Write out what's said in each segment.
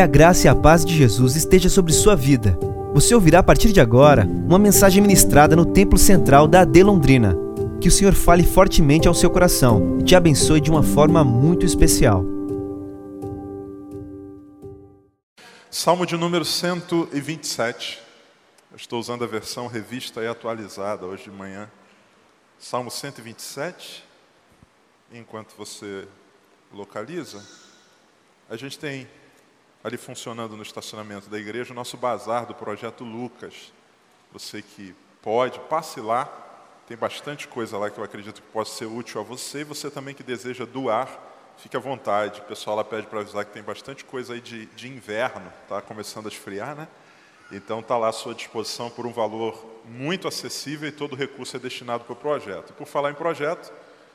Que a graça e a paz de Jesus esteja sobre sua vida. Você ouvirá a partir de agora uma mensagem ministrada no Templo Central da AD Londrina. Que o Senhor fale fortemente ao seu coração e te abençoe de uma forma muito especial. Salmo de número 127. Eu estou usando a versão revista e atualizada hoje de manhã. Salmo 127. Enquanto você localiza, a gente tem ali funcionando no estacionamento da igreja o nosso bazar do projeto Lucas. Você que pode, passe lá. Tem bastante coisa lá que eu acredito que possa ser útil a você e você também que deseja doar, fique à vontade. O pessoal lá pede para avisar que tem bastante coisa aí de, de inverno, tá começando a esfriar, né? Então está lá à sua disposição por um valor muito acessível e todo o recurso é destinado para o projeto. Por falar em projeto,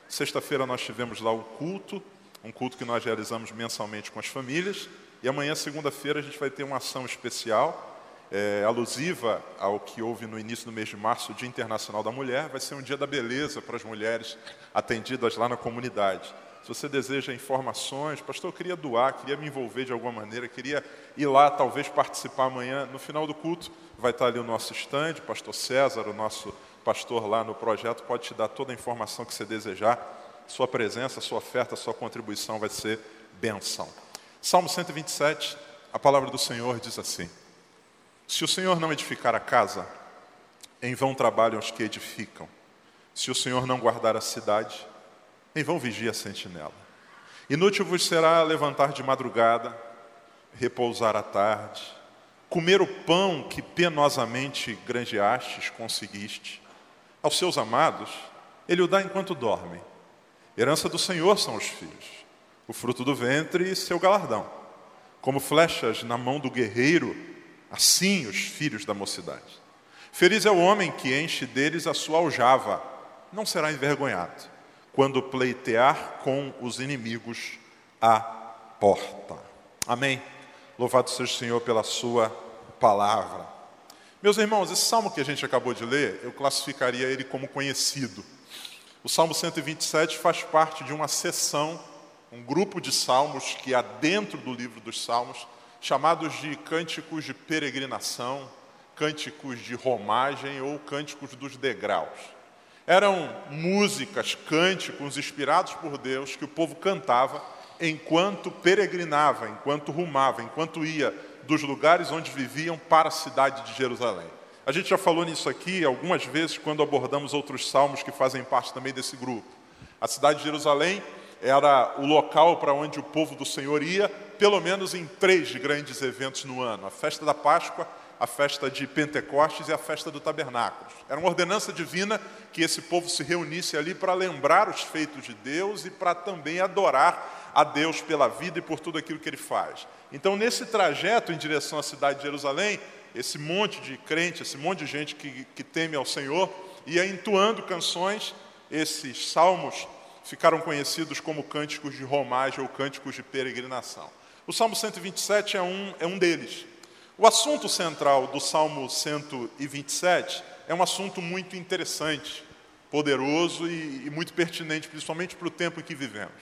sexta-feira nós tivemos lá o culto, um culto que nós realizamos mensalmente com as famílias. E amanhã, segunda-feira, a gente vai ter uma ação especial, é, alusiva ao que houve no início do mês de março, o Dia Internacional da Mulher. Vai ser um dia da beleza para as mulheres atendidas lá na comunidade. Se você deseja informações, pastor, eu queria doar, queria me envolver de alguma maneira, queria ir lá, talvez participar amanhã. No final do culto, vai estar ali o nosso estande, pastor César, o nosso pastor lá no projeto, pode te dar toda a informação que você desejar. Sua presença, sua oferta, sua contribuição vai ser benção. Salmo 127, a palavra do Senhor diz assim: Se o Senhor não edificar a casa, em vão trabalham os que edificam. Se o Senhor não guardar a cidade, em vão vigia a sentinela. Inútil vos será levantar de madrugada, repousar à tarde, comer o pão que penosamente granjeastes, conseguiste. Aos seus amados, ele o dá enquanto dormem. Herança do Senhor são os filhos o fruto do ventre e seu galardão. Como flechas na mão do guerreiro, assim os filhos da mocidade. Feliz é o homem que enche deles a sua aljava, não será envergonhado, quando pleitear com os inimigos a porta. Amém. Louvado seja o Senhor pela sua palavra. Meus irmãos, esse salmo que a gente acabou de ler, eu classificaria ele como conhecido. O Salmo 127 faz parte de uma sessão um grupo de salmos que há dentro do livro dos salmos, chamados de cânticos de peregrinação, cânticos de romagem ou cânticos dos degraus. Eram músicas, cânticos inspirados por Deus que o povo cantava enquanto peregrinava, enquanto rumava, enquanto ia dos lugares onde viviam para a cidade de Jerusalém. A gente já falou nisso aqui algumas vezes quando abordamos outros salmos que fazem parte também desse grupo. A cidade de Jerusalém era o local para onde o povo do Senhor ia, pelo menos em três grandes eventos no ano: a festa da Páscoa, a festa de Pentecostes e a festa do Tabernáculo. Era uma ordenança divina que esse povo se reunisse ali para lembrar os feitos de Deus e para também adorar a Deus pela vida e por tudo aquilo que ele faz. Então, nesse trajeto em direção à cidade de Jerusalém, esse monte de crente, esse monte de gente que, que teme ao Senhor, ia entoando canções, esses salmos ficaram conhecidos como cânticos de romagem ou cânticos de peregrinação. O Salmo 127 é um, é um deles. O assunto central do Salmo 127 é um assunto muito interessante, poderoso e, e muito pertinente, principalmente para o tempo em que vivemos.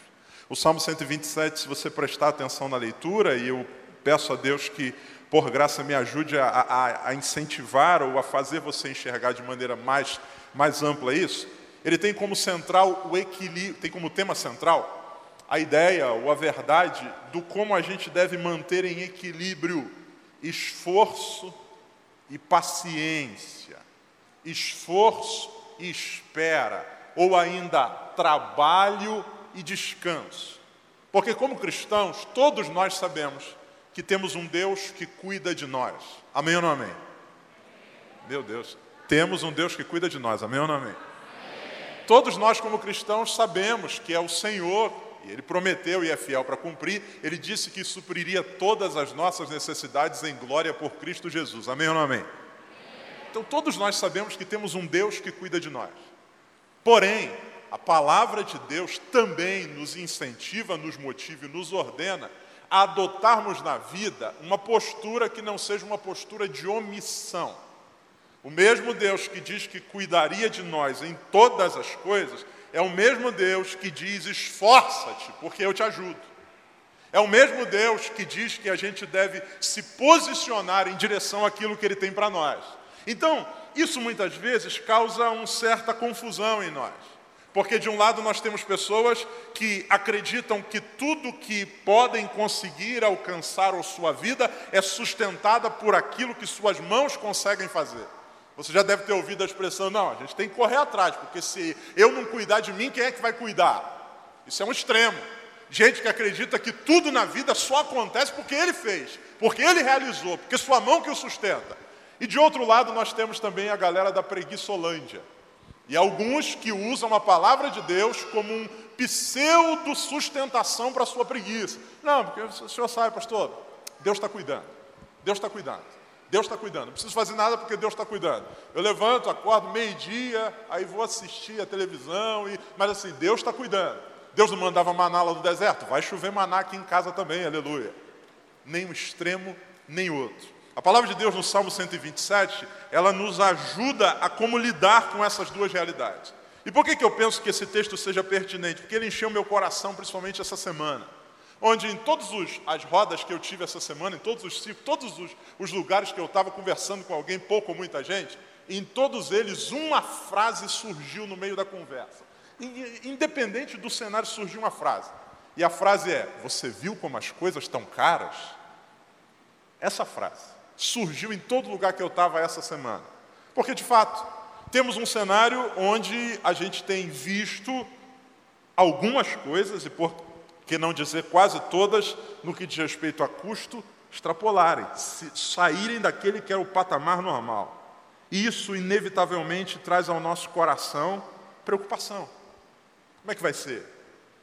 O Salmo 127, se você prestar atenção na leitura, e eu peço a Deus que, por graça, me ajude a, a, a incentivar ou a fazer você enxergar de maneira mais, mais ampla isso, ele tem como central o equilíbrio, tem como tema central a ideia ou a verdade do como a gente deve manter em equilíbrio esforço e paciência, esforço e espera, ou ainda trabalho e descanso. Porque, como cristãos, todos nós sabemos que temos um Deus que cuida de nós. Amém ou não amém? Meu Deus, temos um Deus que cuida de nós. Amém ou não amém? Todos nós, como cristãos, sabemos que é o Senhor, e Ele prometeu e é fiel para cumprir, Ele disse que supriria todas as nossas necessidades em glória por Cristo Jesus. Amém ou não amém? Então, todos nós sabemos que temos um Deus que cuida de nós. Porém, a palavra de Deus também nos incentiva, nos motiva e nos ordena a adotarmos na vida uma postura que não seja uma postura de omissão. O mesmo Deus que diz que cuidaria de nós em todas as coisas, é o mesmo Deus que diz: esforça-te, porque eu te ajudo. É o mesmo Deus que diz que a gente deve se posicionar em direção àquilo que Ele tem para nós. Então, isso muitas vezes causa uma certa confusão em nós. Porque de um lado nós temos pessoas que acreditam que tudo que podem conseguir alcançar a sua vida é sustentada por aquilo que suas mãos conseguem fazer. Você já deve ter ouvido a expressão, não, a gente tem que correr atrás, porque se eu não cuidar de mim, quem é que vai cuidar? Isso é um extremo. Gente que acredita que tudo na vida só acontece porque ele fez, porque ele realizou, porque sua mão que o sustenta. E de outro lado, nós temos também a galera da preguiçolândia. E alguns que usam a palavra de Deus como um pseudo-sustentação para a sua preguiça. Não, porque o senhor sabe, pastor, Deus está cuidando. Deus está cuidando. Deus está cuidando. Não preciso fazer nada porque Deus está cuidando. Eu levanto, acordo meio-dia, aí vou assistir a televisão, e... mas assim, Deus está cuidando. Deus não mandava maná lá do deserto? Vai chover maná aqui em casa também, aleluia. Nem um extremo, nem outro. A palavra de Deus no Salmo 127, ela nos ajuda a como lidar com essas duas realidades. E por que, que eu penso que esse texto seja pertinente? Porque ele encheu meu coração, principalmente essa semana. Onde em todas as rodas que eu tive essa semana, em todos os ciclos, todos os, os lugares que eu estava conversando com alguém, pouco ou muita gente, em todos eles uma frase surgiu no meio da conversa. Independente do cenário, surgiu uma frase. E a frase é: Você viu como as coisas estão caras? Essa frase surgiu em todo lugar que eu estava essa semana. Porque, de fato, temos um cenário onde a gente tem visto algumas coisas, e por que não dizer quase todas, no que diz respeito a custo, extrapolarem, saírem daquele que é o patamar normal. Isso, inevitavelmente, traz ao nosso coração preocupação. Como é que vai ser?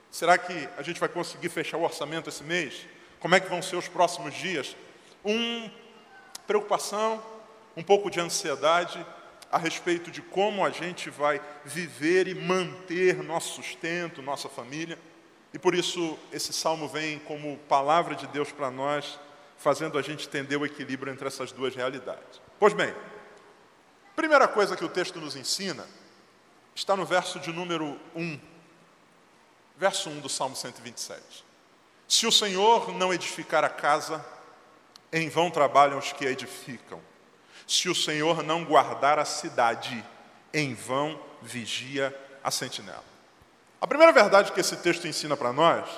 Será que a gente vai conseguir fechar o orçamento esse mês? Como é que vão ser os próximos dias? Um preocupação, um pouco de ansiedade a respeito de como a gente vai viver e manter nosso sustento, nossa família. E por isso esse salmo vem como palavra de Deus para nós, fazendo a gente entender o equilíbrio entre essas duas realidades. Pois bem, primeira coisa que o texto nos ensina está no verso de número 1. Verso 1 do Salmo 127. Se o Senhor não edificar a casa, em vão trabalham os que a edificam. Se o Senhor não guardar a cidade, em vão vigia a sentinela. A primeira verdade que esse texto ensina para nós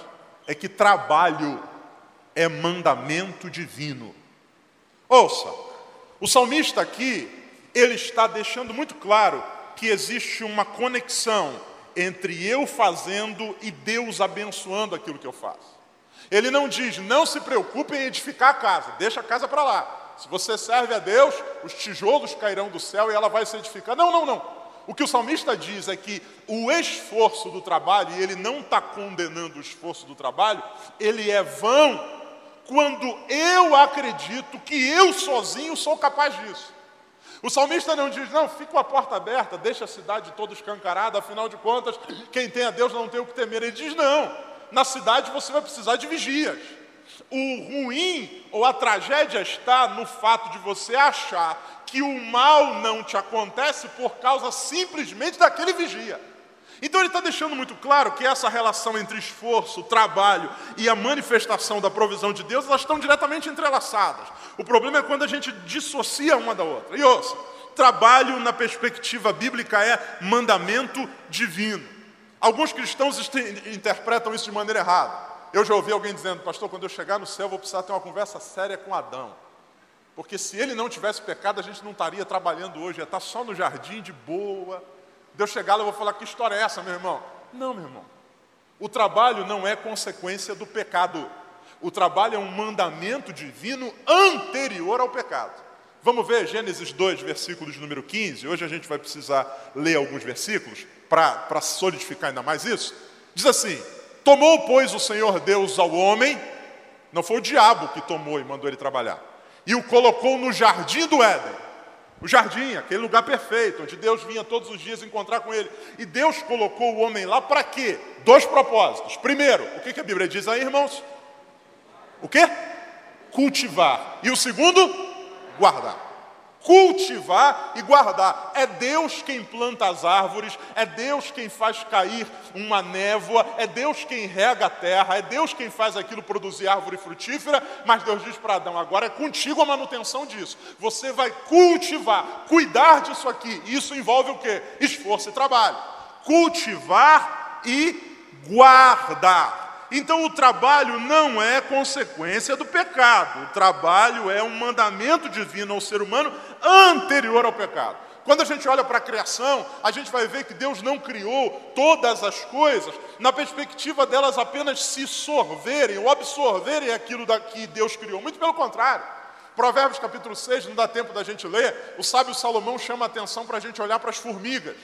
é que trabalho é mandamento divino. Ouça, o salmista aqui, ele está deixando muito claro que existe uma conexão entre eu fazendo e Deus abençoando aquilo que eu faço. Ele não diz, não se preocupe em edificar a casa, deixa a casa para lá. Se você serve a Deus, os tijolos cairão do céu e ela vai se edificar. Não, não, não. O que o salmista diz é que o esforço do trabalho, e ele não está condenando o esforço do trabalho, ele é vão quando eu acredito que eu sozinho sou capaz disso. O salmista não diz, não, fica com a porta aberta, deixa a cidade toda escancarada, afinal de contas, quem tem a Deus não tem o que temer. Ele diz, não, na cidade você vai precisar de vigias. O ruim ou a tragédia está no fato de você achar que o mal não te acontece por causa simplesmente daquele vigia. Então ele está deixando muito claro que essa relação entre esforço, trabalho e a manifestação da provisão de Deus, elas estão diretamente entrelaçadas. O problema é quando a gente dissocia uma da outra. E ouça, trabalho na perspectiva bíblica é mandamento divino. Alguns cristãos interpretam isso de maneira errada. Eu já ouvi alguém dizendo, pastor, quando eu chegar no céu, vou precisar ter uma conversa séria com Adão. Porque se ele não tivesse pecado, a gente não estaria trabalhando hoje, ia estar só no jardim de boa. Deus chegar lá, eu vou falar: que história é essa, meu irmão? Não, meu irmão. O trabalho não é consequência do pecado. O trabalho é um mandamento divino anterior ao pecado. Vamos ver Gênesis 2, versículos número 15. Hoje a gente vai precisar ler alguns versículos para solidificar ainda mais isso, diz assim: Tomou, pois, o Senhor Deus ao homem, não foi o diabo que tomou e mandou ele trabalhar, e o colocou no jardim do Éden. O jardim, aquele lugar perfeito, onde Deus vinha todos os dias encontrar com ele. E Deus colocou o homem lá para quê? Dois propósitos. Primeiro, o que, a Bíblia diz aí, irmãos? O quê? Cultivar. E o segundo? Guardar. Cultivar e guardar. É Deus quem planta as árvores, é Deus quem faz cair uma névoa, é Deus quem rega a terra, é Deus quem faz aquilo produzir árvore frutífera, mas Deus diz para Adão: agora é contigo a manutenção disso. Você vai cultivar, cuidar disso aqui. Isso envolve o quê? Esforço e trabalho. Cultivar e guardar. Então o trabalho não é consequência do pecado, o trabalho é um mandamento divino ao ser humano anterior ao pecado. Quando a gente olha para a criação, a gente vai ver que Deus não criou todas as coisas na perspectiva delas apenas se sorverem ou absorverem aquilo que Deus criou. Muito pelo contrário. Provérbios capítulo 6, não dá tempo da gente ler, o sábio Salomão chama a atenção para a gente olhar para as formigas.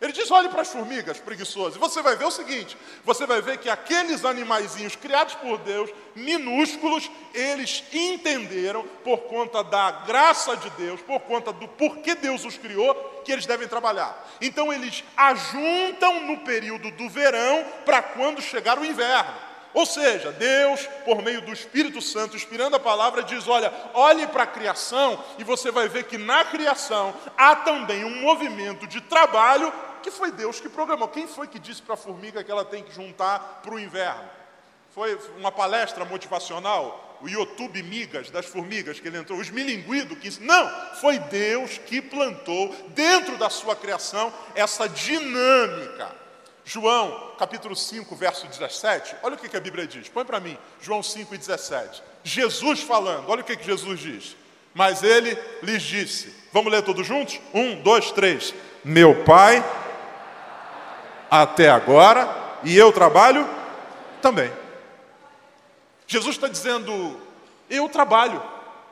Ele diz: olhe para as formigas preguiçosas. E você vai ver o seguinte: você vai ver que aqueles animaizinhos criados por Deus, minúsculos, eles entenderam, por conta da graça de Deus, por conta do porquê Deus os criou, que eles devem trabalhar. Então eles ajuntam no período do verão para quando chegar o inverno. Ou seja, Deus, por meio do Espírito Santo, inspirando a palavra, diz: olha, olhe para a criação e você vai ver que na criação há também um movimento de trabalho que foi Deus que programou. Quem foi que disse para a formiga que ela tem que juntar para o inverno? Foi uma palestra motivacional? O YouTube Migas das formigas que ele entrou, os milinguidos que não, foi Deus que plantou dentro da sua criação essa dinâmica. João, capítulo 5, verso 17, olha o que, a Bíblia diz, põe para mim, João 5 e 17. Jesus falando, olha o que Jesus diz. Mas ele lhes disse, vamos ler todos juntos? Um, dois, três. Meu pai até agora e eu trabalho também. Jesus está dizendo: eu trabalho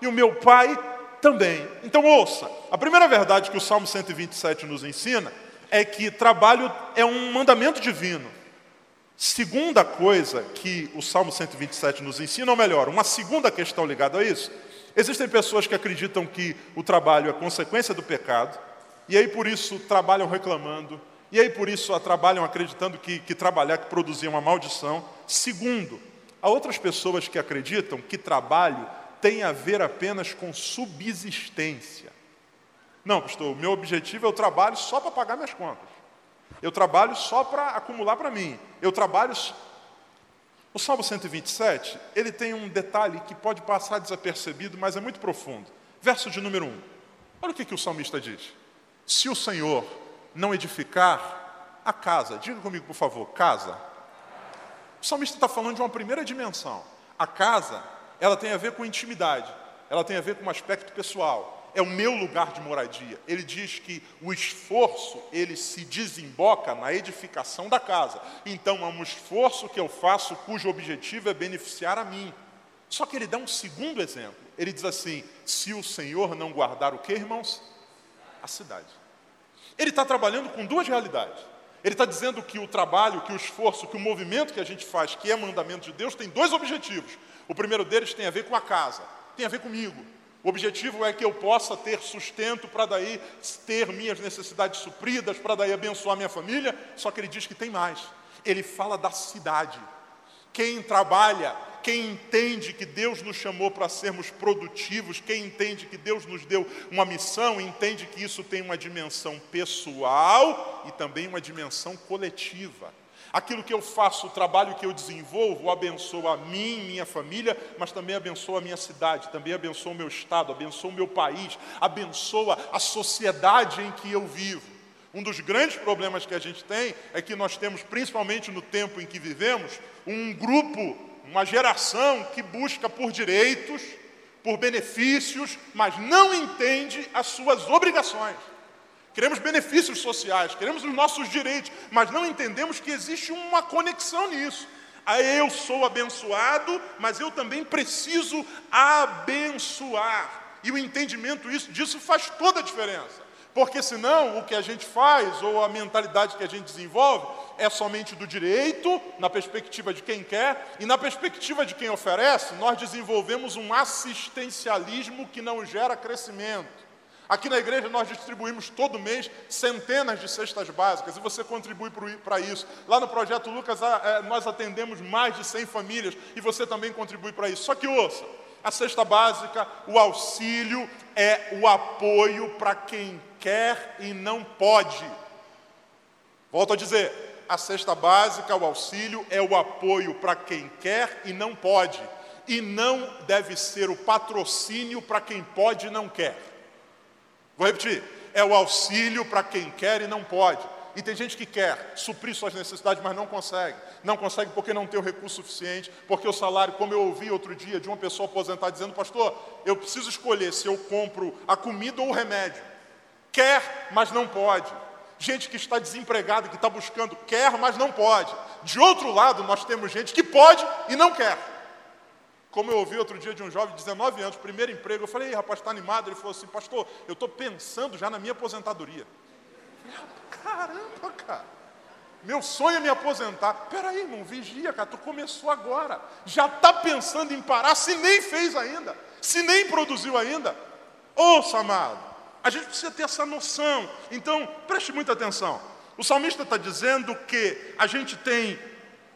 e o meu pai também. Então ouça, a primeira verdade que o Salmo 127 nos ensina é que trabalho é um mandamento divino. Segunda coisa que o Salmo 127 nos ensina, ou melhor, uma segunda questão ligada a isso, existem pessoas que acreditam que o trabalho é consequência do pecado, e aí por isso trabalham reclamando, e aí por isso trabalham acreditando que, que trabalhar, que produzir uma maldição. Segundo, há outras pessoas que acreditam que trabalho tem a ver apenas com subsistência. Não, pastor, o meu objetivo é o trabalho só para pagar minhas contas. Eu trabalho só para acumular para mim. Eu trabalho. O Salmo 127, ele tem um detalhe que pode passar desapercebido, mas é muito profundo. Verso de número 1. Olha o que, que o salmista diz. Se o Senhor não edificar a casa. Diga comigo, por favor, casa. O salmista está falando de uma primeira dimensão. A casa, ela tem a ver com intimidade, ela tem a ver com um aspecto pessoal. É o meu lugar de moradia. Ele diz que o esforço, ele se desemboca na edificação da casa. Então, é um esforço que eu faço cujo objetivo é beneficiar a mim. Só que ele dá um segundo exemplo. Ele diz assim: se o Senhor não guardar o que, irmãos? A cidade. Ele está trabalhando com duas realidades. Ele está dizendo que o trabalho, que o esforço, que o movimento que a gente faz, que é mandamento de Deus, tem dois objetivos. O primeiro deles tem a ver com a casa, tem a ver comigo. O objetivo é que eu possa ter sustento para daí ter minhas necessidades supridas, para daí abençoar minha família. Só que ele diz que tem mais. Ele fala da cidade. Quem trabalha quem entende que Deus nos chamou para sermos produtivos, quem entende que Deus nos deu uma missão, entende que isso tem uma dimensão pessoal e também uma dimensão coletiva. Aquilo que eu faço, o trabalho que eu desenvolvo, abençoa a mim, minha família, mas também abençoa a minha cidade, também abençoa o meu estado, abençoa o meu país, abençoa a sociedade em que eu vivo. Um dos grandes problemas que a gente tem é que nós temos, principalmente no tempo em que vivemos, um grupo uma geração que busca por direitos, por benefícios, mas não entende as suas obrigações. Queremos benefícios sociais, queremos os nossos direitos, mas não entendemos que existe uma conexão nisso. Ah, eu sou abençoado, mas eu também preciso abençoar. E o entendimento disso faz toda a diferença. Porque senão o que a gente faz, ou a mentalidade que a gente desenvolve, é somente do direito, na perspectiva de quem quer, e na perspectiva de quem oferece, nós desenvolvemos um assistencialismo que não gera crescimento. Aqui na igreja nós distribuímos todo mês centenas de cestas básicas e você contribui para isso. Lá no projeto Lucas é, nós atendemos mais de 100 famílias e você também contribui para isso. Só que ouça, A cesta básica, o auxílio, é o apoio para quem quer e não pode. Volto a dizer, a cesta básica, o auxílio, é o apoio para quem quer e não pode. E não deve ser o patrocínio para quem pode e não quer. Vou repetir: é o auxílio para quem quer e não pode. E tem gente que quer suprir suas necessidades, mas não consegue. Não consegue porque não tem o recurso suficiente, porque o salário, como eu ouvi outro dia de uma pessoa aposentada dizendo, pastor, eu preciso escolher se eu compro a comida ou o remédio. Quer, mas não pode. Gente que está desempregada, que está buscando, quer, mas não pode. De outro lado, nós temos gente que pode e não quer. Como eu ouvi outro dia de um jovem de 19 anos, primeiro emprego, eu falei, rapaz, está animado? Ele falou assim, pastor, eu estou pensando já na minha aposentadoria. Caramba, cara. Meu sonho é me aposentar. Peraí, irmão, vigia, cara. Tu começou agora. Já está pensando em parar, se nem fez ainda. Se nem produziu ainda. Ouça, amado. A gente precisa ter essa noção. Então, preste muita atenção. O salmista está dizendo que a gente tem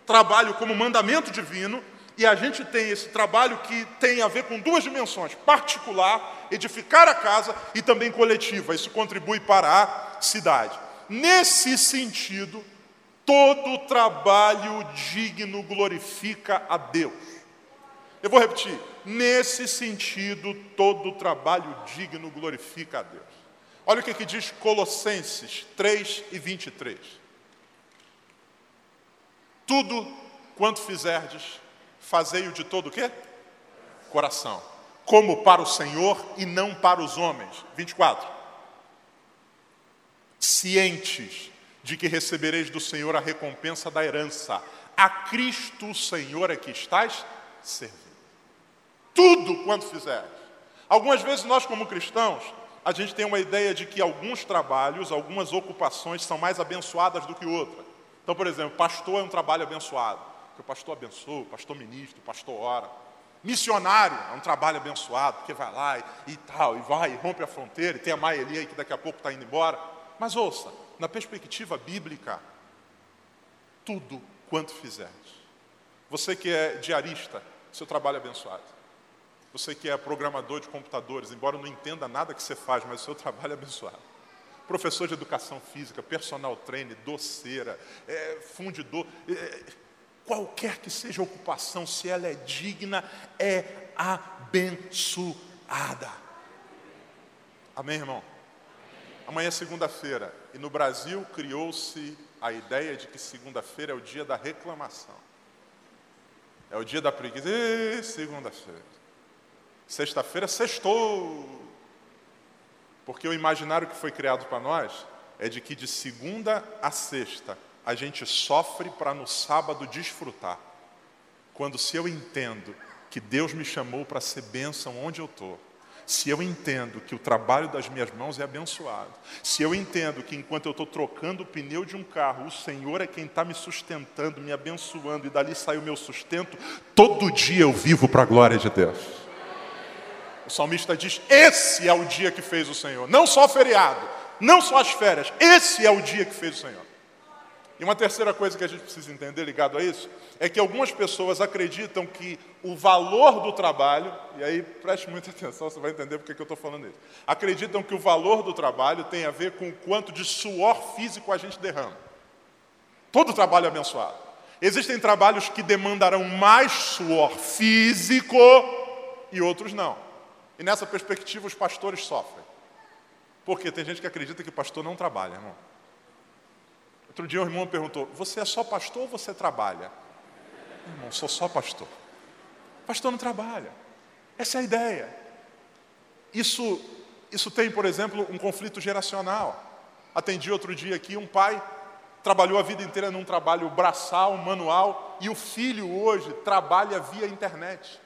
trabalho como mandamento divino e a gente tem esse trabalho que tem a ver com duas dimensões: particular, edificar a casa, e também coletiva. Isso contribui para a cidade. Nesse sentido, todo trabalho digno glorifica a Deus. Eu vou repetir. Nesse sentido, todo trabalho digno glorifica a Deus. Olha o que, que diz Colossenses 3 e 23. Tudo quanto fizerdes, fazei-o de todo o quê? Coração. Como para o Senhor e não para os homens. 24 cientes de que recebereis do Senhor a recompensa da herança. A Cristo o Senhor é que estás servindo. Tudo quanto fizeres. Algumas vezes nós, como cristãos, a gente tem uma ideia de que alguns trabalhos, algumas ocupações são mais abençoadas do que outras. Então, por exemplo, pastor é um trabalho abençoado. Porque o pastor abençoa, o pastor ministra, o pastor ora. Missionário é um trabalho abençoado, porque vai lá e, e tal, e vai, e rompe a fronteira, e tem a Maeli aí que daqui a pouco está indo embora. Mas ouça, na perspectiva bíblica, tudo quanto fizeres. Você que é diarista, seu trabalho é abençoado. Você que é programador de computadores, embora não entenda nada que você faz, mas o seu trabalho é abençoado. Professor de educação física, personal trainer, doceira, é, fundidor, é, qualquer que seja a ocupação, se ela é digna, é abençoada. Amém, irmão? Amanhã é segunda-feira e no Brasil criou-se a ideia de que segunda-feira é o dia da reclamação. É o dia da preguiça. Segunda-feira. Sexta-feira, sextou. Porque o imaginário que foi criado para nós é de que de segunda a sexta a gente sofre para no sábado desfrutar. Quando se eu entendo que Deus me chamou para ser bênção onde eu estou, se eu entendo que o trabalho das minhas mãos é abençoado, se eu entendo que enquanto eu estou trocando o pneu de um carro, o Senhor é quem está me sustentando, me abençoando, e dali sai o meu sustento, todo dia eu vivo para a glória de Deus. O salmista diz: Esse é o dia que fez o Senhor, não só feriado, não só as férias, esse é o dia que fez o Senhor. E uma terceira coisa que a gente precisa entender ligado a isso é que algumas pessoas acreditam que o valor do trabalho, e aí preste muita atenção, você vai entender porque que eu estou falando isso. Acreditam que o valor do trabalho tem a ver com o quanto de suor físico a gente derrama. Todo trabalho é abençoado. Existem trabalhos que demandarão mais suor físico e outros não. E nessa perspectiva os pastores sofrem. Porque tem gente que acredita que pastor não trabalha, irmão. Outro dia um irmão perguntou: Você é só pastor ou você trabalha? Irmão, sou só pastor. Pastor não trabalha. Essa é a ideia. Isso, isso tem, por exemplo, um conflito geracional. Atendi outro dia aqui um pai trabalhou a vida inteira num trabalho braçal, manual, e o filho hoje trabalha via internet.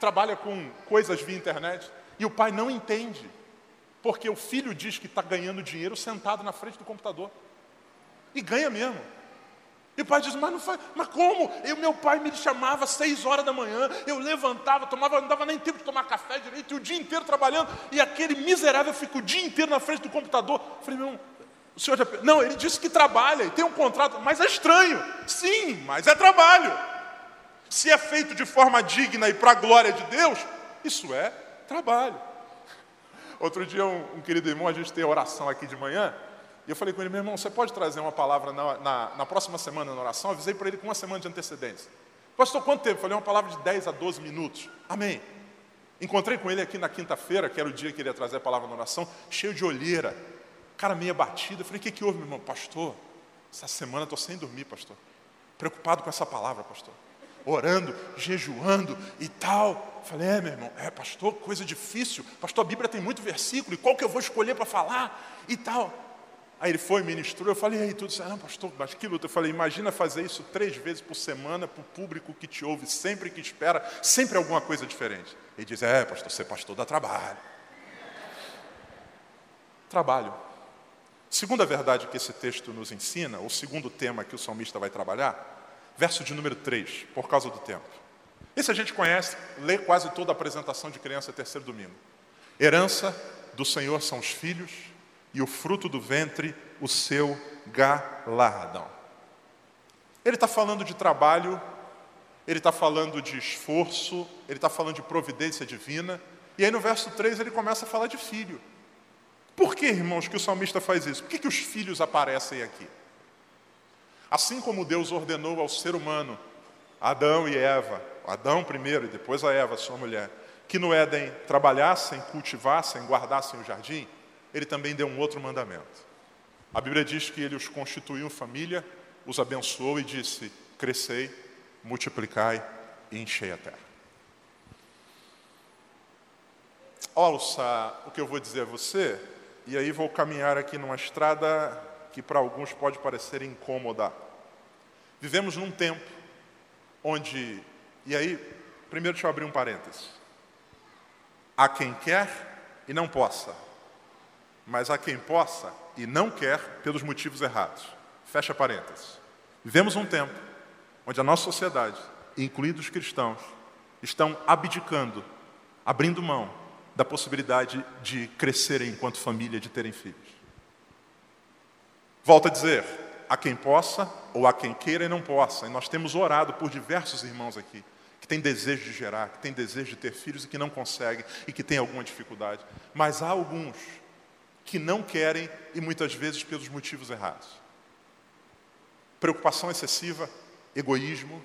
Trabalha com coisas via internet. E o pai não entende, porque o filho diz que está ganhando dinheiro sentado na frente do computador. E ganha mesmo. E o pai diz, mas não faz, mas como? Eu, meu pai me chamava às seis horas da manhã, eu levantava, tomava, não dava nem tempo de tomar café direito, e o dia inteiro trabalhando, e aquele miserável fica o dia inteiro na frente do computador. Eu falei, meu, o senhor já. Não, ele disse que trabalha e tem um contrato, mas é estranho. Sim, mas é trabalho. Se é feito de forma digna e para a glória de Deus, isso é trabalho. Outro dia, um, um, querido irmão, a gente tem oração aqui de manhã, e eu falei com ele, meu irmão, você pode trazer uma palavra na, na, na próxima semana na oração? Eu avisei para ele com uma semana de antecedência. Pastor, quanto tempo? Eu falei uma palavra de 10 a 12 minutos. Amém. Encontrei com ele aqui na quinta-feira, que era o dia que ele ia trazer a palavra na oração, cheio de olheira, cara meia batida. Eu falei, o que, que houve, meu irmão? Pastor, essa semana estou sem dormir, pastor. Preocupado com essa palavra, pastor. Orando, jejuando e tal. Falei, é, meu irmão, é, pastor, coisa difícil. Pastor, a Bíblia tem muito versículo, e qual que eu vou escolher para falar e tal. Aí ele foi, ministrou, eu falei, aí tudo, não, pastor, mas que luta. Eu falei, imagina fazer isso três vezes por semana para o público que te ouve, sempre que espera, sempre alguma coisa diferente. Ele diz, é, pastor, ser pastor dá trabalho. Trabalho. Segunda verdade que esse texto nos ensina, o segundo tema que o salmista vai trabalhar, verso de número 3, por causa do tempo. Esse a gente conhece, lê quase toda a apresentação de criança terceiro domingo. Herança do Senhor são os filhos, e o fruto do ventre, o seu galardão. Ele está falando de trabalho, ele está falando de esforço, ele está falando de providência divina, e aí no verso 3 ele começa a falar de filho. Por que, irmãos, que o salmista faz isso? Por que, que os filhos aparecem aqui? Assim como Deus ordenou ao ser humano, Adão e Eva, Adão primeiro e depois a Eva, sua mulher, que no Éden trabalhassem, cultivassem, guardassem o jardim, ele também deu um outro mandamento. A Bíblia diz que ele os constituiu família, os abençoou e disse: crescei, multiplicai e enchei a terra. Ouça o que eu vou dizer a você, e aí vou caminhar aqui numa estrada que para alguns pode parecer incômoda. Vivemos num tempo onde, e aí, primeiro deixa eu abrir um parênteses. Há quem quer e não possa mas há quem possa e não quer pelos motivos errados. Fecha parênteses. Vivemos um tempo onde a nossa sociedade, incluindo os cristãos, estão abdicando, abrindo mão da possibilidade de crescerem enquanto família, de terem filhos. Volto a dizer, há quem possa ou há quem queira e não possa. E nós temos orado por diversos irmãos aqui que têm desejo de gerar, que têm desejo de ter filhos e que não conseguem e que têm alguma dificuldade. Mas há alguns que não querem e muitas vezes pelos motivos errados. Preocupação excessiva, egoísmo,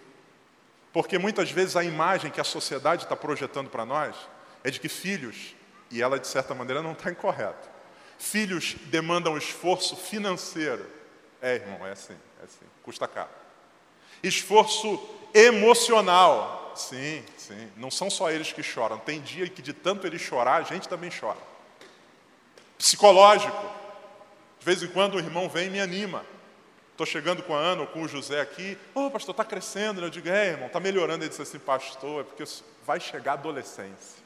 porque muitas vezes a imagem que a sociedade está projetando para nós é de que filhos, e ela de certa maneira não está incorreta, filhos demandam esforço financeiro. É, irmão, é assim, é assim, custa caro. Esforço emocional. Sim, sim. Não são só eles que choram. Tem dia que de tanto eles chorar, a gente também chora psicológico. De vez em quando o irmão vem e me anima. Estou chegando com a Ana ou com o José aqui. Ô, oh, pastor, está crescendo. Eu digo, é, irmão, está melhorando. Ele disse assim, pastor, é porque vai chegar a adolescência.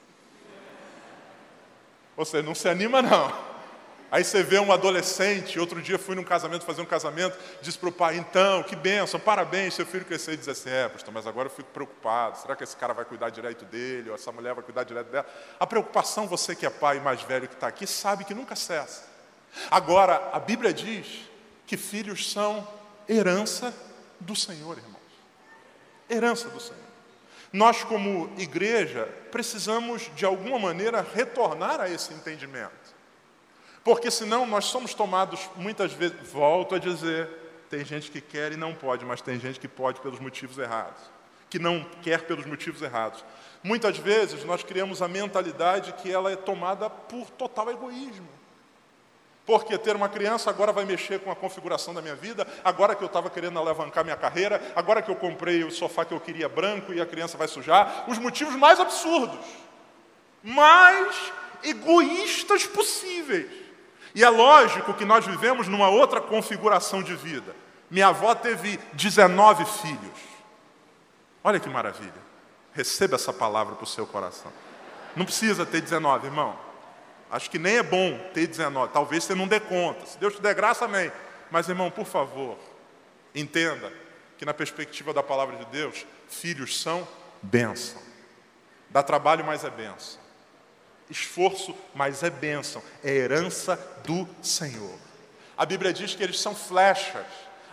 Seja, não se anima não. Aí você vê um adolescente, outro dia fui num casamento, fazer um casamento, diz para o pai, então, que benção, parabéns, seu filho cresceu e diz assim, é, pastor, mas agora eu fico preocupado, será que esse cara vai cuidar direito dele, ou essa mulher vai cuidar direito dela? A preocupação, você que é pai mais velho que está aqui, sabe que nunca cessa. Agora, a Bíblia diz que filhos são herança do Senhor, irmãos. Herança do Senhor. Nós, como igreja, precisamos, de alguma maneira, retornar a esse entendimento. Porque senão nós somos tomados muitas vezes, volto a dizer, tem gente que quer e não pode, mas tem gente que pode pelos motivos errados, que não quer pelos motivos errados. Muitas vezes nós criamos a mentalidade que ela é tomada por total egoísmo. Porque ter uma criança agora vai mexer com a configuração da minha vida, agora que eu estava querendo alavancar minha carreira, agora que eu comprei o sofá que eu queria branco e a criança vai sujar, os motivos mais absurdos, mais egoístas possíveis. E é lógico que nós vivemos numa outra configuração de vida. Minha avó teve 19 filhos. Olha que maravilha. Receba essa palavra para o seu coração. Não precisa ter 19, irmão. Acho que nem é bom ter 19. Talvez você não dê conta. Se Deus te der graça, amém. Mas, irmão, por favor, entenda que na perspectiva da palavra de Deus, filhos são bênção. Dá trabalho, mas é bênção esforço, mas é bênção, é herança do Senhor. A Bíblia diz que eles são flechas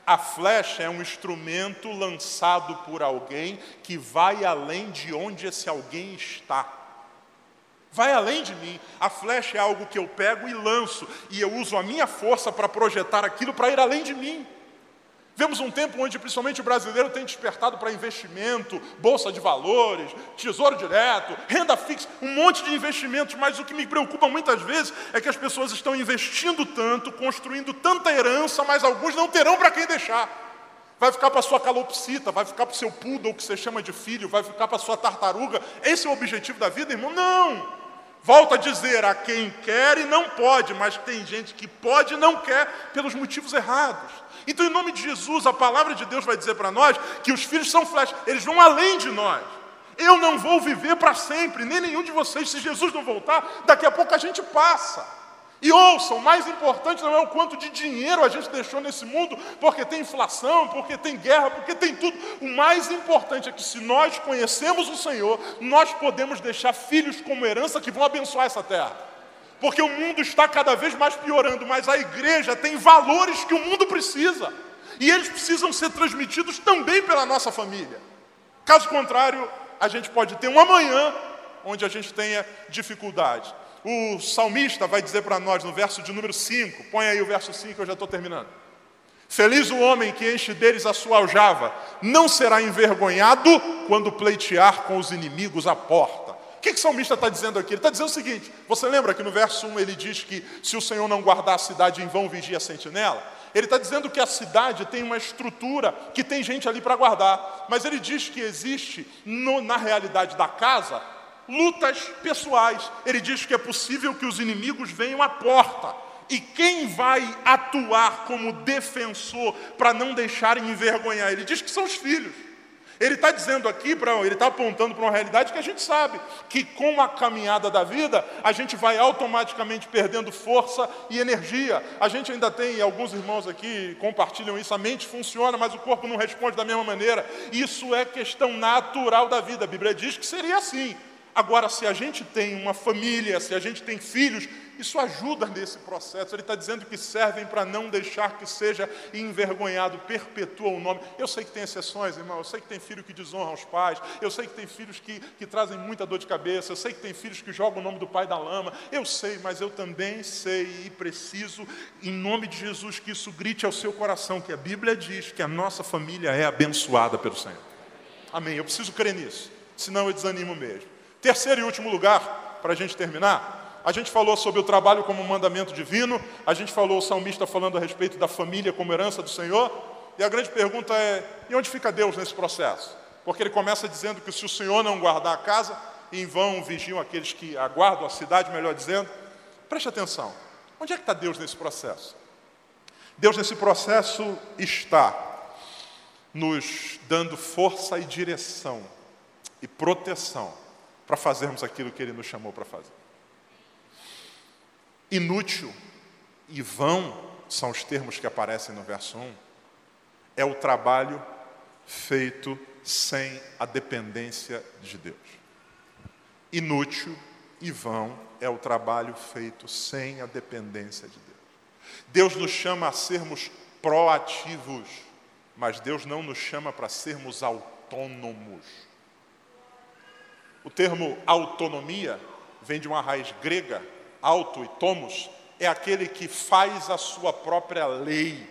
A flecha é um instrumento lançado por alguém que vai além de onde esse alguém está. Vai além de mim. A flecha é algo que eu pego e lanço, e eu uso a minha força para projetar aquilo para ir além de mim. Vemos um tempo onde principalmente o brasileiro tem despertado para investimento, bolsa de valores, tesouro direto, renda fixa, um monte de investimentos, mas o que me preocupa muitas vezes é que as pessoas estão investindo tanto, construindo tanta herança, mas alguns não terão para quem deixar. Vai ficar para sua calopsita, vai ficar para o seu poodle, que você chama de filho, vai ficar para sua tartaruga. Esse é o objetivo da vida, irmão? Não! Volto a dizer, a quem quer e não pode, mas tem gente que pode e não quer pelos motivos errados. Então, em nome de Jesus, a palavra de Deus vai dizer para nós que os filhos são flechas, eles vão além de nós. Eu não vou viver para sempre, nem nenhum de vocês. Se Jesus não voltar, daqui a pouco a gente passa. E ouçam, o mais importante não é o quanto de dinheiro a gente deixou nesse mundo, porque tem inflação, porque tem guerra, porque tem tudo. O mais importante é que se nós conhecemos o Senhor, nós podemos deixar filhos como herança que vão abençoar essa terra. Porque o mundo está cada vez mais piorando, mas a igreja tem valores que o mundo precisa. E eles precisam ser transmitidos também pela nossa família. Caso contrário, a gente pode ter um amanhã onde a gente tenha dificuldade. O salmista vai dizer para nós no verso de número 5, põe aí o verso 5, eu já estou terminando. Feliz o homem que enche deles a sua aljava, não será envergonhado quando pleitear com os inimigos à porta que, que o salmista está dizendo aqui? Ele está dizendo o seguinte: você lembra que no verso 1 ele diz que se o Senhor não guardar a cidade, em vão vigia a sentinela? Ele está dizendo que a cidade tem uma estrutura, que tem gente ali para guardar, mas ele diz que existe, no, na realidade da casa, lutas pessoais. Ele diz que é possível que os inimigos venham à porta. E quem vai atuar como defensor para não deixarem envergonhar? Ele diz que são os filhos. Ele está dizendo aqui, para, ele está apontando para uma realidade que a gente sabe, que com a caminhada da vida, a gente vai automaticamente perdendo força e energia. A gente ainda tem, alguns irmãos aqui compartilham isso, a mente funciona, mas o corpo não responde da mesma maneira. Isso é questão natural da vida. A Bíblia diz que seria assim. Agora, se a gente tem uma família, se a gente tem filhos, isso ajuda nesse processo. Ele está dizendo que servem para não deixar que seja envergonhado, perpetua o nome. Eu sei que tem exceções, irmão. Eu sei que tem filho que desonra os pais. Eu sei que tem filhos que, que trazem muita dor de cabeça. Eu sei que tem filhos que jogam o nome do pai da lama. Eu sei, mas eu também sei e preciso, em nome de Jesus, que isso grite ao seu coração, que a Bíblia diz que a nossa família é abençoada pelo Senhor. Amém. Eu preciso crer nisso, senão eu desanimo mesmo. Terceiro e último lugar, para a gente terminar, a gente falou sobre o trabalho como mandamento divino, a gente falou o salmista falando a respeito da família como herança do Senhor, e a grande pergunta é: e onde fica Deus nesse processo? Porque ele começa dizendo que se o Senhor não guardar a casa, em vão vigiam aqueles que aguardam a cidade, melhor dizendo. Preste atenção, onde é que está Deus nesse processo? Deus nesse processo está nos dando força e direção e proteção para fazermos aquilo que Ele nos chamou para fazer. Inútil e vão são os termos que aparecem no verso 1. É o trabalho feito sem a dependência de Deus. Inútil e vão é o trabalho feito sem a dependência de Deus. Deus nos chama a sermos proativos, mas Deus não nos chama para sermos autônomos. O termo autonomia vem de uma raiz grega auto e tomos, é aquele que faz a sua própria lei.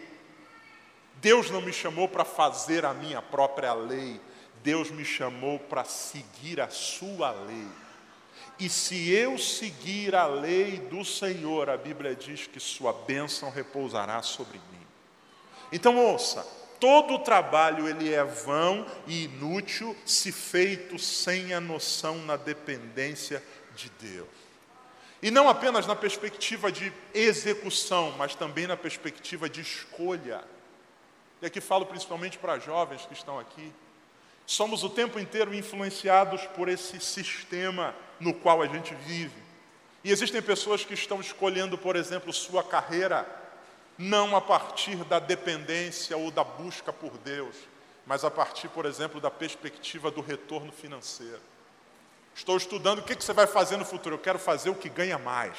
Deus não me chamou para fazer a minha própria lei, Deus me chamou para seguir a sua lei. E se eu seguir a lei do Senhor, a Bíblia diz que sua bênção repousará sobre mim. Então ouça, todo o trabalho ele é vão e inútil se feito sem a noção na dependência de Deus. E não apenas na perspectiva de execução, mas também na perspectiva de escolha. E aqui falo principalmente para jovens que estão aqui. Somos o tempo inteiro influenciados por esse sistema no qual a gente vive. E existem pessoas que estão escolhendo, por exemplo, sua carreira não a partir da dependência ou da busca por Deus, mas a partir, por exemplo, da perspectiva do retorno financeiro. Estou estudando o que você vai fazer no futuro. Eu quero fazer o que ganha mais.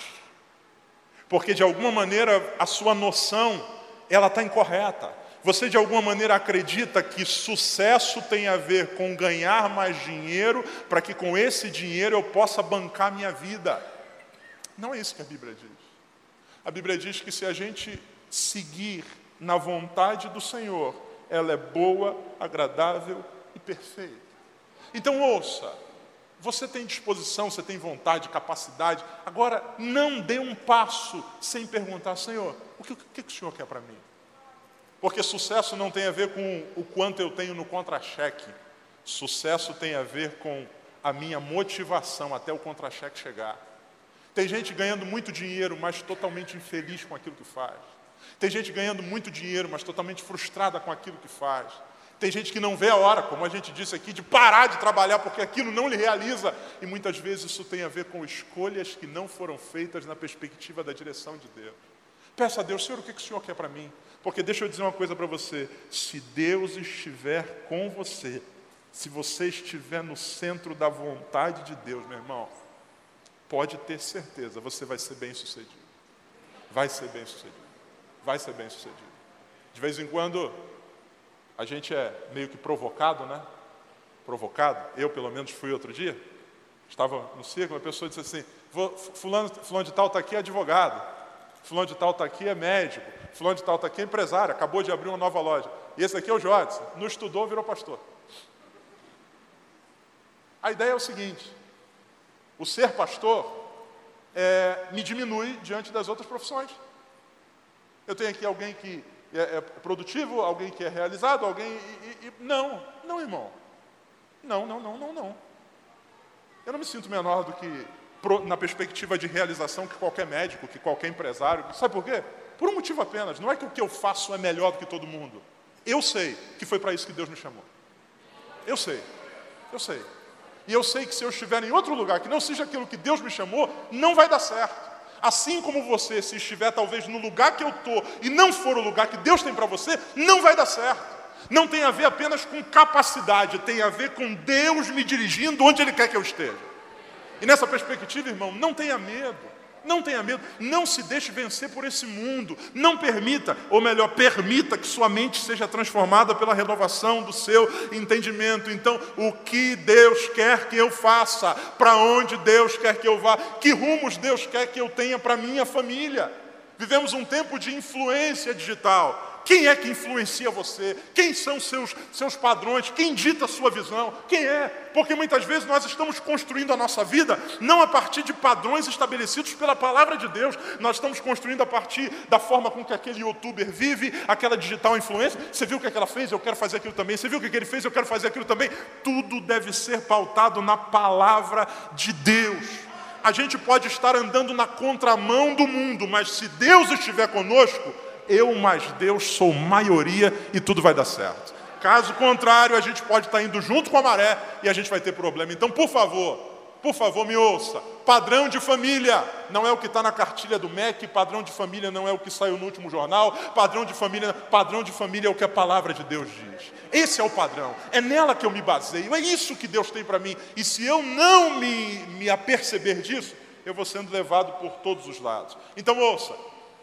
Porque de alguma maneira a sua noção ela está incorreta. Você de alguma maneira acredita que sucesso tem a ver com ganhar mais dinheiro para que com esse dinheiro eu possa bancar minha vida? Não é isso que a Bíblia diz. A Bíblia diz que se a gente seguir na vontade do Senhor, ela é boa, agradável e perfeita. Então ouça, você tem disposição, você tem vontade, capacidade, agora não dê um passo sem perguntar, Senhor, o que, o que o Senhor quer para mim? Porque sucesso não tem a ver com o quanto eu tenho no contra-cheque. Sucesso tem a ver com a minha motivação até o contra-cheque chegar. Tem gente ganhando muito dinheiro, mas totalmente infeliz com aquilo que faz. Tem gente ganhando muito dinheiro, mas totalmente frustrada com aquilo que faz. Tem gente que não vê a hora, como a gente disse aqui, de parar de trabalhar porque aquilo não lhe realiza. E muitas vezes isso tem a ver com escolhas que não foram feitas na perspectiva da direção de Deus. Peça a Deus, Senhor, o que o Senhor quer para mim? Porque deixa eu dizer uma coisa para você: se Deus estiver com você, se você estiver no centro da vontade de Deus, meu irmão, pode ter certeza, você vai ser bem sucedido. Vai ser bem sucedido. Vai ser bem sucedido. De vez em quando, a gente é meio que provocado, né? Provocado. Eu, pelo menos, fui outro dia. Estava no círculo, a pessoa disse assim: fulano, fulano de tal está aqui é advogado. Fulano de tal está aqui é médico. Fulano de tal está aqui é empresário. Acabou de abrir uma nova loja. E esse aqui é o Jodson. Não estudou, virou pastor. A ideia é o seguinte: o ser pastor é, me diminui diante das outras profissões. Eu tenho aqui alguém que é, é produtivo, alguém que é realizado, alguém. E, e, não, não, irmão. Não, não, não, não, não. Eu não me sinto menor do que na perspectiva de realização que qualquer médico, que qualquer empresário. Sabe por quê? Por um motivo apenas. Não é que o que eu faço é melhor do que todo mundo. Eu sei que foi para isso que Deus me chamou. Eu sei. Eu sei. E eu sei que se eu estiver em outro lugar que não seja aquilo que Deus me chamou, não vai dar certo. Assim como você, se estiver talvez no lugar que eu estou e não for o lugar que Deus tem para você, não vai dar certo. Não tem a ver apenas com capacidade, tem a ver com Deus me dirigindo onde Ele quer que eu esteja. E nessa perspectiva, irmão, não tenha medo. Não tenha medo, não se deixe vencer por esse mundo. Não permita, ou melhor, permita que sua mente seja transformada pela renovação do seu entendimento. Então, o que Deus quer que eu faça? Para onde Deus quer que eu vá? Que rumos Deus quer que eu tenha para minha família? Vivemos um tempo de influência digital. Quem é que influencia você? Quem são seus, seus padrões? Quem dita a sua visão? Quem é? Porque muitas vezes nós estamos construindo a nossa vida não a partir de padrões estabelecidos pela palavra de Deus, nós estamos construindo a partir da forma com que aquele youtuber vive, aquela digital influência. Você viu o que, ela fez? Eu quero fazer aquilo também. Você viu o que ele fez? Eu quero fazer aquilo também. Tudo deve ser pautado na palavra de Deus a gente pode estar andando na contramão do mundo, mas se Deus estiver conosco, eu mais Deus sou maioria e tudo vai dar certo. Caso contrário, a gente pode estar indo junto com a maré e a gente vai ter problema. Então, por favor, por favor, me ouça. Padrão de família não é o que está na cartilha do MEC, padrão de família não é o que saiu no último jornal, padrão de família, padrão de família é o que a palavra de Deus diz. Esse é o padrão, é nela que eu me baseio, é isso que Deus tem para mim. E se eu não me, me aperceber disso, eu vou sendo levado por todos os lados. Então ouça,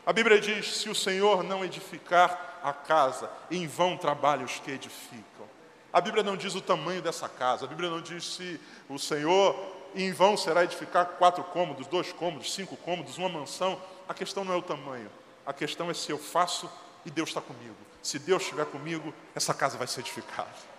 a Bíblia diz: se o Senhor não edificar a casa, em vão trabalham os que edificam. A Bíblia não diz o tamanho dessa casa, a Bíblia não diz se o Senhor em vão será edificar quatro cômodos, dois cômodos, cinco cômodos, uma mansão. A questão não é o tamanho, a questão é se eu faço e Deus está comigo. Se Deus estiver comigo, essa casa vai ser edificada.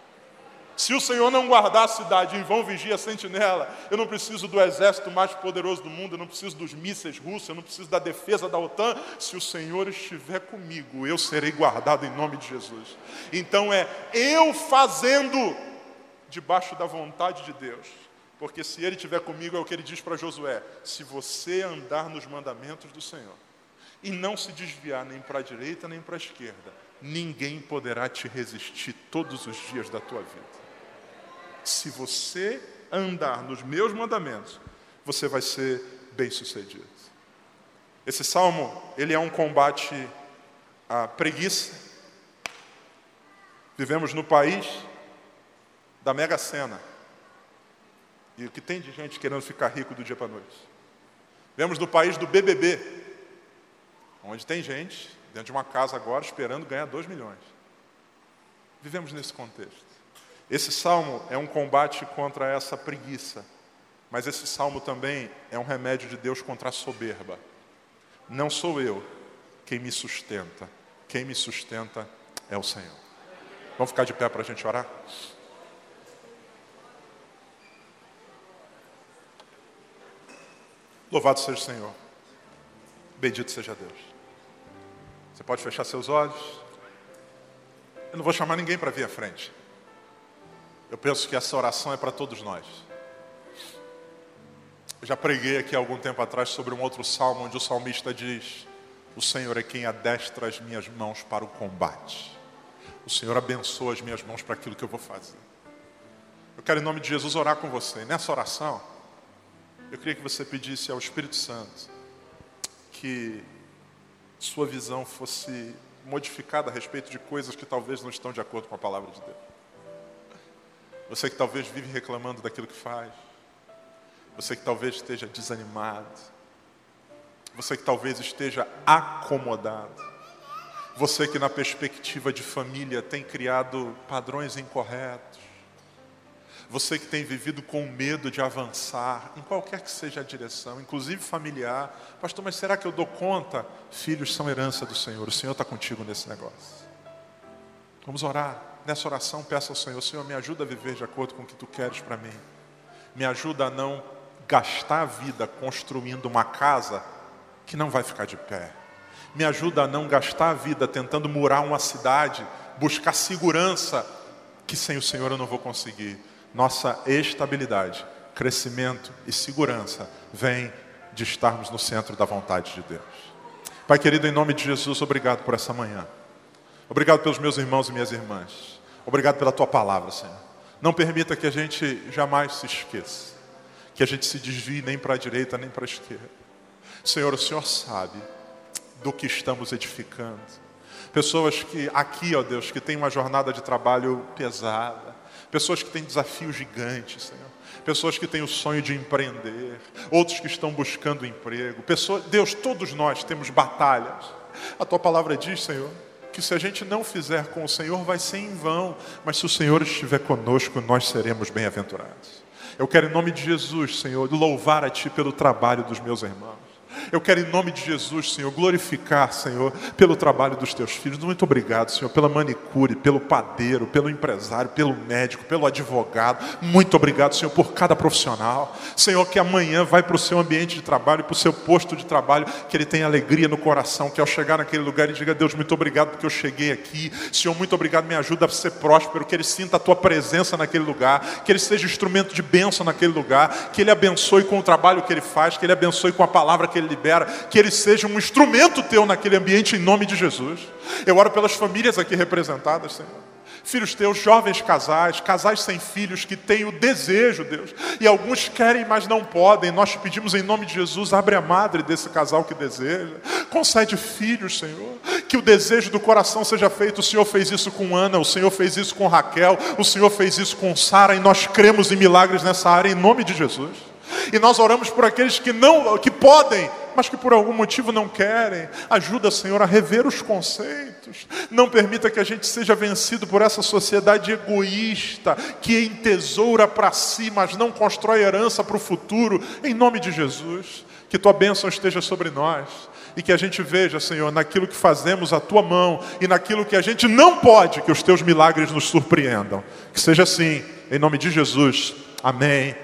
Se o Senhor não guardar a cidade, em vão vigia a sentinela. Eu não preciso do exército mais poderoso do mundo, eu não preciso dos mísseis russos, eu não preciso da defesa da OTAN. Se o Senhor estiver comigo, eu serei guardado em nome de Jesus. Então é eu fazendo debaixo da vontade de Deus. Porque se ele estiver comigo, é o que ele diz para Josué: se você andar nos mandamentos do Senhor e não se desviar nem para a direita nem para a esquerda, ninguém poderá te resistir todos os dias da tua vida se você andar nos meus mandamentos, você vai ser bem-sucedido. Esse salmo, ele é um combate à preguiça. Vivemos no país da mega sena. E o que tem de gente querendo ficar rico do dia para a noite? Vivemos no país do BBB, onde tem gente dentro de uma casa agora esperando ganhar 2 milhões. Vivemos nesse contexto. Esse salmo é um combate contra essa preguiça, mas esse salmo também é um remédio de Deus contra a soberba. Não sou eu quem me sustenta, quem me sustenta é o Senhor. Vamos ficar de pé para a gente orar? Louvado seja o Senhor. Bendito seja Deus. Você pode fechar seus olhos. Eu não vou chamar ninguém para vir à frente. Eu penso que essa oração é para todos nós. Eu já preguei aqui algum tempo atrás sobre um outro salmo onde o salmista diz: O Senhor é quem adestra as minhas mãos para o combate. O Senhor abençoa as minhas mãos para aquilo que eu vou fazer. Eu quero, em nome de Jesus, orar com você. E nessa oração, eu queria que você pedisse ao Espírito Santo que sua visão fosse modificada a respeito de coisas que talvez não estão de acordo com a palavra de Deus. Você que talvez vive reclamando daquilo que faz. Você que talvez esteja desanimado. Você que talvez esteja acomodado. Você que na perspectiva de família tem criado padrões incorretos. Você que tem vivido com medo de avançar, em qualquer que seja a direção, inclusive familiar. Pastor, mas será que eu dou conta? Filhos são herança do Senhor, o Senhor está contigo nesse negócio. Vamos orar. Nessa oração, peça ao Senhor: Senhor, me ajuda a viver de acordo com o que tu queres para mim. Me ajuda a não gastar a vida construindo uma casa que não vai ficar de pé. Me ajuda a não gastar a vida tentando murar uma cidade, buscar segurança, que sem o Senhor eu não vou conseguir. Nossa estabilidade, crescimento e segurança vem de estarmos no centro da vontade de Deus. Pai querido, em nome de Jesus, obrigado por essa manhã. Obrigado pelos meus irmãos e minhas irmãs. Obrigado pela tua palavra, Senhor. Não permita que a gente jamais se esqueça que a gente se desvie nem para a direita nem para a esquerda. Senhor, o Senhor sabe do que estamos edificando. Pessoas que aqui, ó Deus, que têm uma jornada de trabalho pesada, pessoas que têm desafios gigantes, Senhor. Pessoas que têm o sonho de empreender, outros que estão buscando emprego. Pessoas, Deus, todos nós temos batalhas. A tua palavra diz, Senhor, que se a gente não fizer com o Senhor vai ser em vão, mas se o Senhor estiver conosco, nós seremos bem-aventurados. Eu quero, em nome de Jesus, Senhor, louvar a Ti pelo trabalho dos meus irmãos. Eu quero, em nome de Jesus, Senhor, glorificar, Senhor, pelo trabalho dos teus filhos. Muito obrigado, Senhor, pela manicure, pelo padeiro, pelo empresário, pelo médico, pelo advogado. Muito obrigado, Senhor, por cada profissional. Senhor, que amanhã vai para o seu ambiente de trabalho, para o seu posto de trabalho, que ele tenha alegria no coração, que ao chegar naquele lugar ele diga: Deus, muito obrigado porque eu cheguei aqui. Senhor, muito obrigado, me ajuda a ser próspero, que ele sinta a tua presença naquele lugar, que ele seja instrumento de bênção naquele lugar, que ele abençoe com o trabalho que ele faz, que ele abençoe com a palavra que ele libera, que ele seja um instrumento teu naquele ambiente em nome de Jesus. Eu oro pelas famílias aqui representadas, Senhor filhos teus, jovens casais, casais sem filhos que têm o desejo, Deus, e alguns querem, mas não podem. Nós te pedimos em nome de Jesus, abre a madre desse casal que deseja, concede filhos, Senhor, que o desejo do coração seja feito. O Senhor fez isso com Ana, o Senhor fez isso com Raquel, o Senhor fez isso com Sara, e nós cremos em milagres nessa área em nome de Jesus. E nós oramos por aqueles que não, que podem, mas que por algum motivo não querem. Ajuda, Senhor, a rever os conceitos. Não permita que a gente seja vencido por essa sociedade egoísta, que entesoura para si, mas não constrói herança para o futuro. Em nome de Jesus, que tua bênção esteja sobre nós. E que a gente veja, Senhor, naquilo que fazemos a tua mão e naquilo que a gente não pode, que os teus milagres nos surpreendam. Que seja assim, em nome de Jesus. Amém